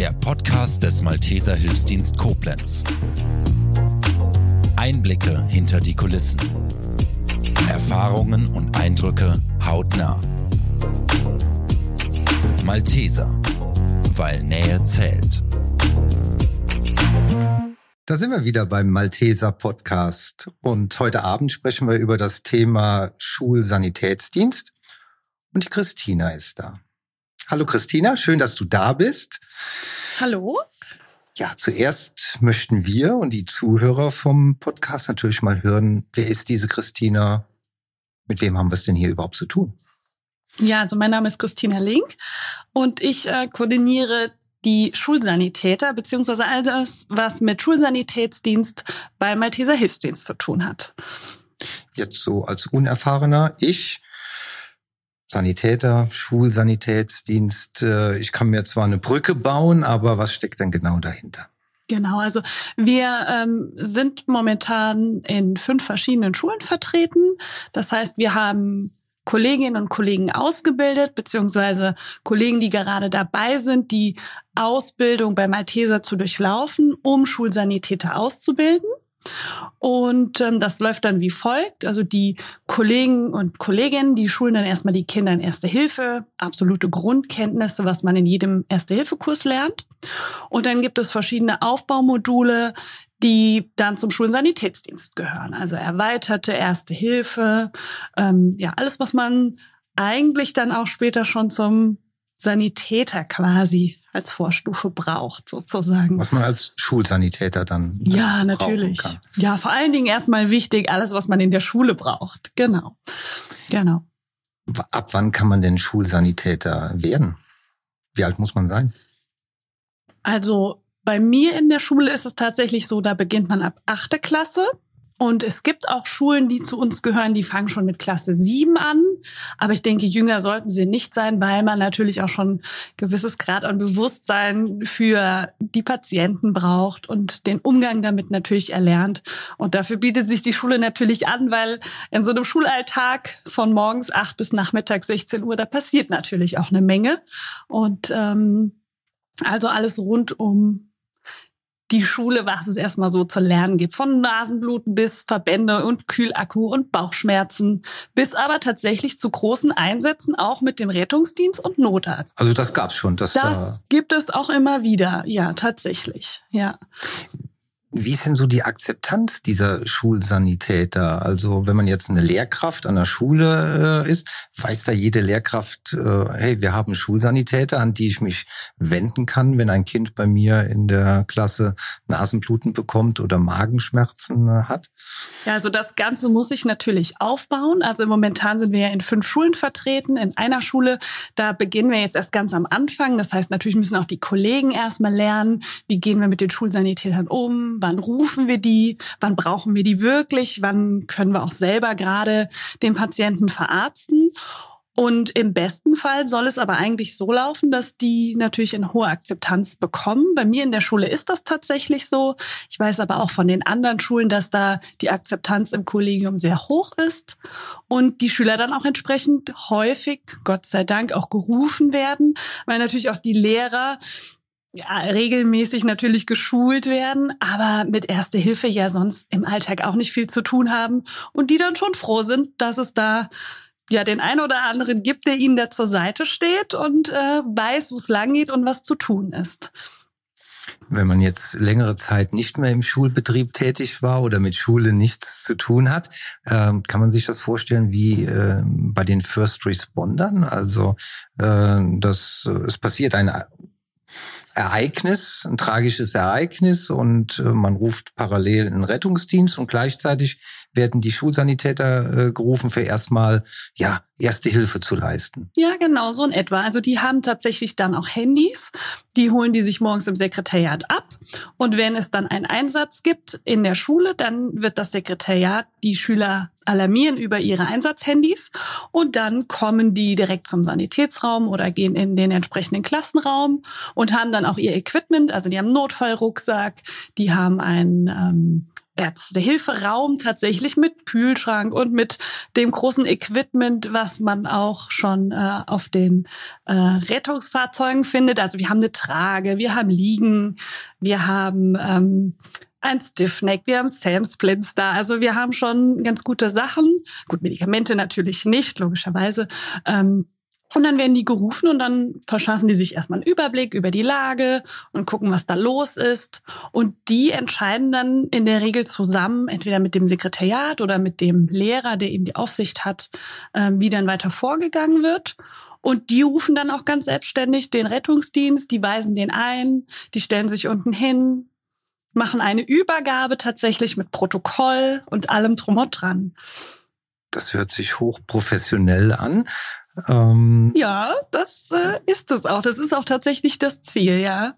der Podcast des Malteser Hilfsdienst Koblenz. Einblicke hinter die Kulissen. Erfahrungen und Eindrücke hautnah. Malteser, weil Nähe zählt. Da sind wir wieder beim Malteser Podcast und heute Abend sprechen wir über das Thema Schulsanitätsdienst und die Christina ist da. Hallo Christina, schön, dass du da bist. Hallo. Ja, zuerst möchten wir und die Zuhörer vom Podcast natürlich mal hören, wer ist diese Christina? Mit wem haben wir es denn hier überhaupt zu tun? Ja, also mein Name ist Christina Link und ich äh, koordiniere die Schulsanitäter beziehungsweise all das, was mit Schulsanitätsdienst beim Malteser Hilfsdienst zu tun hat. Jetzt so als Unerfahrener, ich Sanitäter, Schulsanitätsdienst. Äh, ich kann mir zwar eine Brücke bauen, aber was steckt denn genau dahinter? Genau, also wir ähm, sind momentan in fünf verschiedenen Schulen vertreten. Das heißt, wir haben Kolleginnen und Kollegen ausgebildet, beziehungsweise Kollegen, die gerade dabei sind, die Ausbildung bei Malteser zu durchlaufen, um Schulsanitäter auszubilden. Und ähm, das läuft dann wie folgt. Also die Kollegen und Kolleginnen, die schulen dann erstmal die Kinder in Erste Hilfe, absolute Grundkenntnisse, was man in jedem Erste-Hilfe-Kurs lernt. Und dann gibt es verschiedene Aufbaumodule, die dann zum Schulsanitätsdienst gehören. Also erweiterte Erste Hilfe, ähm, ja, alles, was man eigentlich dann auch später schon zum Sanitäter quasi als Vorstufe braucht, sozusagen. Was man als Schulsanitäter dann ja natürlich kann. ja vor allen Dingen erstmal wichtig alles, was man in der Schule braucht. Genau, genau. Ab wann kann man denn Schulsanitäter werden? Wie alt muss man sein? Also bei mir in der Schule ist es tatsächlich so, da beginnt man ab achte Klasse. Und es gibt auch Schulen, die zu uns gehören, die fangen schon mit Klasse 7 an. Aber ich denke, jünger sollten sie nicht sein, weil man natürlich auch schon gewisses Grad an Bewusstsein für die Patienten braucht und den Umgang damit natürlich erlernt. Und dafür bietet sich die Schule natürlich an, weil in so einem Schulalltag von morgens 8 bis nachmittags 16 Uhr, da passiert natürlich auch eine Menge. Und ähm, also alles rund um die Schule, was es erstmal so zu lernen gibt. Von Nasenbluten bis Verbände und Kühlakku und Bauchschmerzen, bis aber tatsächlich zu großen Einsätzen auch mit dem Rettungsdienst und Notarzt. Also das gab's schon. Das, das da gibt es auch immer wieder, ja, tatsächlich, ja. Wie ist denn so die Akzeptanz dieser Schulsanitäter? Also wenn man jetzt eine Lehrkraft an der Schule äh, ist, weiß da jede Lehrkraft, äh, hey, wir haben Schulsanitäter, an die ich mich wenden kann, wenn ein Kind bei mir in der Klasse Nasenbluten bekommt oder Magenschmerzen äh, hat? Ja, also das Ganze muss sich natürlich aufbauen. Also momentan sind wir ja in fünf Schulen vertreten. In einer Schule, da beginnen wir jetzt erst ganz am Anfang. Das heißt, natürlich müssen auch die Kollegen erstmal lernen, wie gehen wir mit den Schulsanitätern um, wann rufen wir die, wann brauchen wir die wirklich, wann können wir auch selber gerade den Patienten verarzten. Und im besten Fall soll es aber eigentlich so laufen, dass die natürlich eine hohe Akzeptanz bekommen. Bei mir in der Schule ist das tatsächlich so. Ich weiß aber auch von den anderen Schulen, dass da die Akzeptanz im Kollegium sehr hoch ist und die Schüler dann auch entsprechend häufig, Gott sei Dank, auch gerufen werden, weil natürlich auch die Lehrer ja, regelmäßig natürlich geschult werden, aber mit Erste Hilfe ja sonst im Alltag auch nicht viel zu tun haben und die dann schon froh sind, dass es da ja den einen oder anderen gibt, der ihnen da zur Seite steht und äh, weiß, wo es lang geht und was zu tun ist. Wenn man jetzt längere Zeit nicht mehr im Schulbetrieb tätig war oder mit Schule nichts zu tun hat, äh, kann man sich das vorstellen wie äh, bei den First Respondern. Also äh, dass es passiert ein Ereignis, ein tragisches Ereignis und äh, man ruft parallel einen Rettungsdienst und gleichzeitig werden die Schulsanitäter äh, gerufen für erstmal ja erste Hilfe zu leisten. Ja, genau so in etwa. Also die haben tatsächlich dann auch Handys, die holen die sich morgens im Sekretariat ab. Und wenn es dann einen Einsatz gibt in der Schule, dann wird das Sekretariat die Schüler alarmieren über ihre Einsatzhandys. Und dann kommen die direkt zum Sanitätsraum oder gehen in den entsprechenden Klassenraum und haben dann auch ihr Equipment, also die haben Notfallrucksack, die haben ein ähm, Ärztehilferaum tatsächlich mit Kühlschrank und mit dem großen Equipment, was man auch schon äh, auf den äh, Rettungsfahrzeugen findet. Also wir haben eine Trage, wir haben Liegen, wir haben ähm, ein Stiffneck, wir haben Sam Splints da. Also wir haben schon ganz gute Sachen. Gut, Medikamente natürlich nicht, logischerweise. Ähm, und dann werden die gerufen und dann verschaffen die sich erstmal einen Überblick über die Lage und gucken, was da los ist. Und die entscheiden dann in der Regel zusammen, entweder mit dem Sekretariat oder mit dem Lehrer, der eben die Aufsicht hat, ähm, wie dann weiter vorgegangen wird. Und die rufen dann auch ganz selbstständig den Rettungsdienst, die weisen den ein, die stellen sich unten hin, machen eine Übergabe tatsächlich mit Protokoll und allem drum und dran. Das hört sich hochprofessionell an. Ähm, ja, das äh, ist es auch. Das ist auch tatsächlich das Ziel, ja.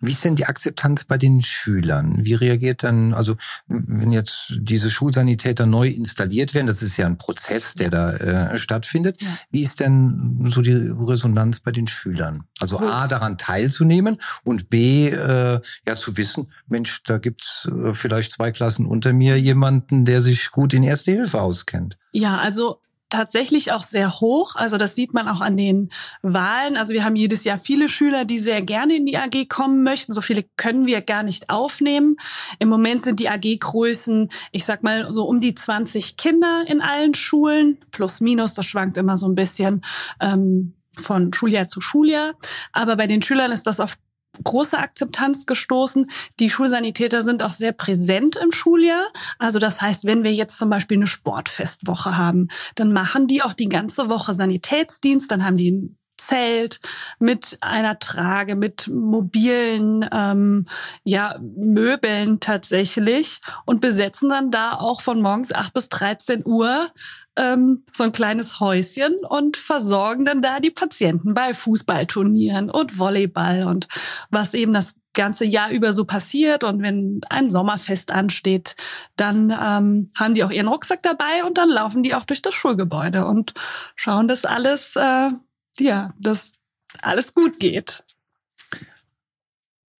Wie ist denn die Akzeptanz bei den Schülern? Wie reagiert dann, also wenn jetzt diese Schulsanitäter neu installiert werden, das ist ja ein Prozess, der da äh, stattfindet. Ja. Wie ist denn so die Resonanz bei den Schülern? Also A, daran teilzunehmen und B, äh, ja zu wissen, Mensch, da gibt's äh, vielleicht zwei Klassen unter mir jemanden, der sich gut in Erste Hilfe auskennt. Ja, also tatsächlich auch sehr hoch. Also das sieht man auch an den Wahlen. Also wir haben jedes Jahr viele Schüler, die sehr gerne in die AG kommen möchten. So viele können wir gar nicht aufnehmen. Im Moment sind die AG-Größen, ich sag mal, so um die 20 Kinder in allen Schulen. Plus, minus, das schwankt immer so ein bisschen. Ähm, von Schuljahr zu Schuljahr. Aber bei den Schülern ist das auf große Akzeptanz gestoßen. Die Schulsanitäter sind auch sehr präsent im Schuljahr. Also das heißt, wenn wir jetzt zum Beispiel eine Sportfestwoche haben, dann machen die auch die ganze Woche Sanitätsdienst, dann haben die ein Zelt mit einer Trage, mit mobilen ähm, ja, Möbeln tatsächlich und besetzen dann da auch von morgens 8 bis 13 Uhr ähm, so ein kleines Häuschen und versorgen dann da die Patienten bei Fußballturnieren und Volleyball und was eben das ganze Jahr über so passiert und wenn ein Sommerfest ansteht, dann ähm, haben die auch ihren Rucksack dabei und dann laufen die auch durch das Schulgebäude und schauen, dass alles, äh, ja, dass alles gut geht.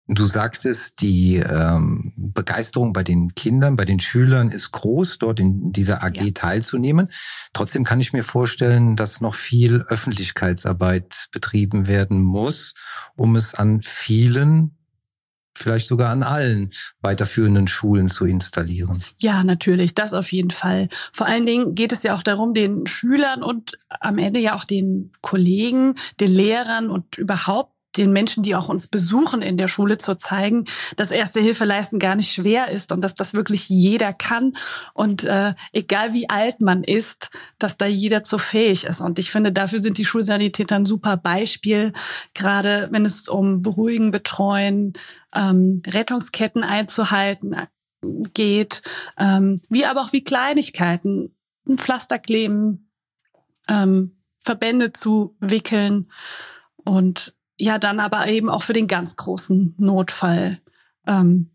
Du sagtest, die ähm, Begeisterung bei den Kindern, bei den Schülern ist groß, dort in dieser AG ja. teilzunehmen. Trotzdem kann ich mir vorstellen, dass noch viel Öffentlichkeitsarbeit betrieben werden muss, um es an vielen vielleicht sogar an allen weiterführenden Schulen zu installieren. Ja, natürlich, das auf jeden Fall. Vor allen Dingen geht es ja auch darum, den Schülern und am Ende ja auch den Kollegen, den Lehrern und überhaupt den Menschen, die auch uns besuchen in der Schule, zu zeigen, dass Erste Hilfe leisten gar nicht schwer ist und dass das wirklich jeder kann und äh, egal wie alt man ist, dass da jeder zu fähig ist. Und ich finde, dafür sind die Schulsanitäter ein super Beispiel, gerade wenn es um Beruhigen, Betreuen, ähm, Rettungsketten einzuhalten äh, geht, ähm, wie aber auch wie Kleinigkeiten, ein Pflaster kleben, ähm, Verbände zu wickeln und ja dann aber eben auch für den ganz großen Notfall ähm,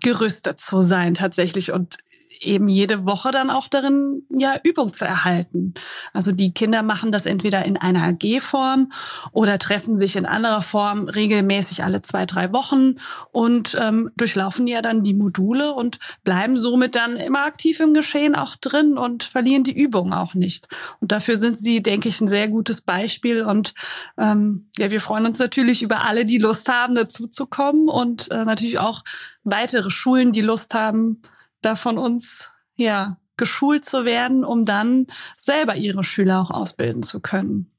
gerüstet zu sein tatsächlich. Und eben jede Woche dann auch darin ja Übung zu erhalten. Also die Kinder machen das entweder in einer AG-Form oder treffen sich in anderer Form regelmäßig alle zwei drei Wochen und ähm, durchlaufen ja dann die Module und bleiben somit dann immer aktiv im Geschehen auch drin und verlieren die Übung auch nicht. Und dafür sind sie, denke ich, ein sehr gutes Beispiel und ähm, ja, wir freuen uns natürlich über alle, die Lust haben, dazu zu kommen und äh, natürlich auch weitere Schulen, die Lust haben, da von uns, ja, geschult zu werden, um dann selber ihre Schüler auch ausbilden zu können.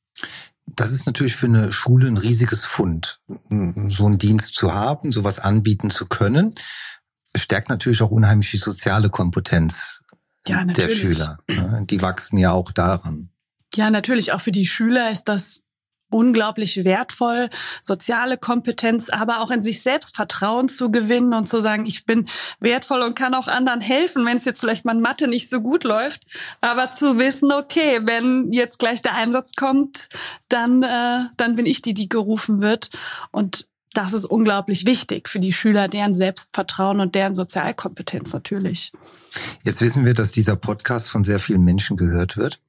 Das ist natürlich für eine Schule ein riesiges Fund, so einen Dienst zu haben, sowas anbieten zu können. Stärkt natürlich auch unheimlich die soziale Kompetenz ja, der Schüler. Ne? Die wachsen ja auch daran. Ja, natürlich. Auch für die Schüler ist das unglaublich wertvoll, soziale Kompetenz, aber auch in sich selbst Vertrauen zu gewinnen und zu sagen, ich bin wertvoll und kann auch anderen helfen, wenn es jetzt vielleicht mal Mathe nicht so gut läuft, aber zu wissen, okay, wenn jetzt gleich der Einsatz kommt, dann äh, dann bin ich die, die gerufen wird. Und das ist unglaublich wichtig für die Schüler, deren Selbstvertrauen und deren Sozialkompetenz natürlich. Jetzt wissen wir, dass dieser Podcast von sehr vielen Menschen gehört wird,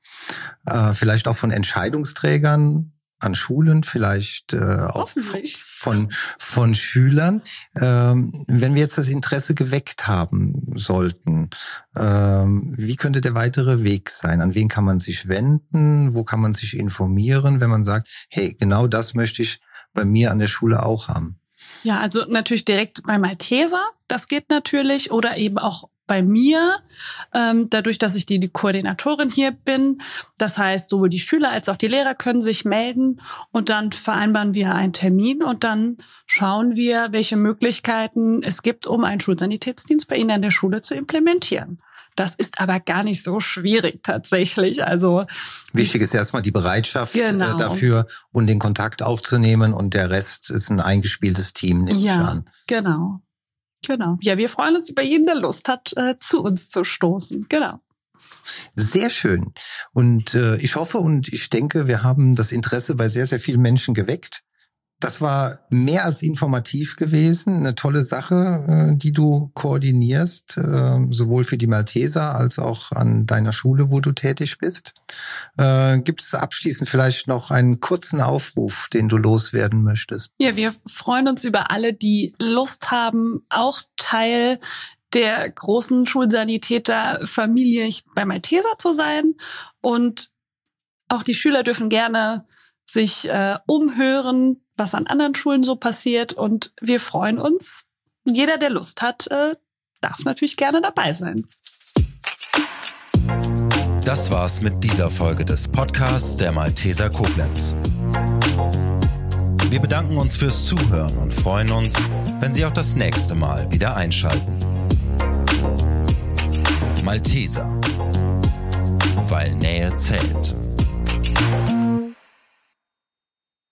äh, vielleicht auch von Entscheidungsträgern an Schulen, vielleicht äh, auch von, von Schülern. Ähm, wenn wir jetzt das Interesse geweckt haben sollten, ähm, wie könnte der weitere Weg sein? An wen kann man sich wenden? Wo kann man sich informieren, wenn man sagt, hey, genau das möchte ich bei mir an der Schule auch haben? Ja, also natürlich direkt bei Malteser, das geht natürlich, oder eben auch bei mir, ähm, dadurch, dass ich die, Koordinatorin hier bin. Das heißt, sowohl die Schüler als auch die Lehrer können sich melden und dann vereinbaren wir einen Termin und dann schauen wir, welche Möglichkeiten es gibt, um einen Schulsanitätsdienst bei Ihnen an der Schule zu implementieren. Das ist aber gar nicht so schwierig tatsächlich. Also wichtig ist erstmal die Bereitschaft äh, genau. dafür und den Kontakt aufzunehmen und der Rest ist ein eingespieltes Team. Ja, genau. Genau. Ja, wir freuen uns über jeden, der Lust hat, äh, zu uns zu stoßen. Genau. Sehr schön. Und äh, ich hoffe und ich denke, wir haben das Interesse bei sehr, sehr vielen Menschen geweckt. Das war mehr als informativ gewesen, eine tolle Sache, äh, die du koordinierst, äh, sowohl für die Malteser als auch an deiner Schule, wo du tätig bist. Äh, gibt es abschließend vielleicht noch einen kurzen Aufruf, den du loswerden möchtest? Ja, wir freuen uns über alle, die Lust haben, auch Teil der großen Schulsanitäterfamilie bei Malteser zu sein. Und auch die Schüler dürfen gerne sich äh, umhören, was an anderen Schulen so passiert. Und wir freuen uns. Jeder, der Lust hat, äh, darf natürlich gerne dabei sein. Das war's mit dieser Folge des Podcasts der Malteser Koblenz. Wir bedanken uns fürs Zuhören und freuen uns, wenn Sie auch das nächste Mal wieder einschalten. Malteser, weil Nähe zählt.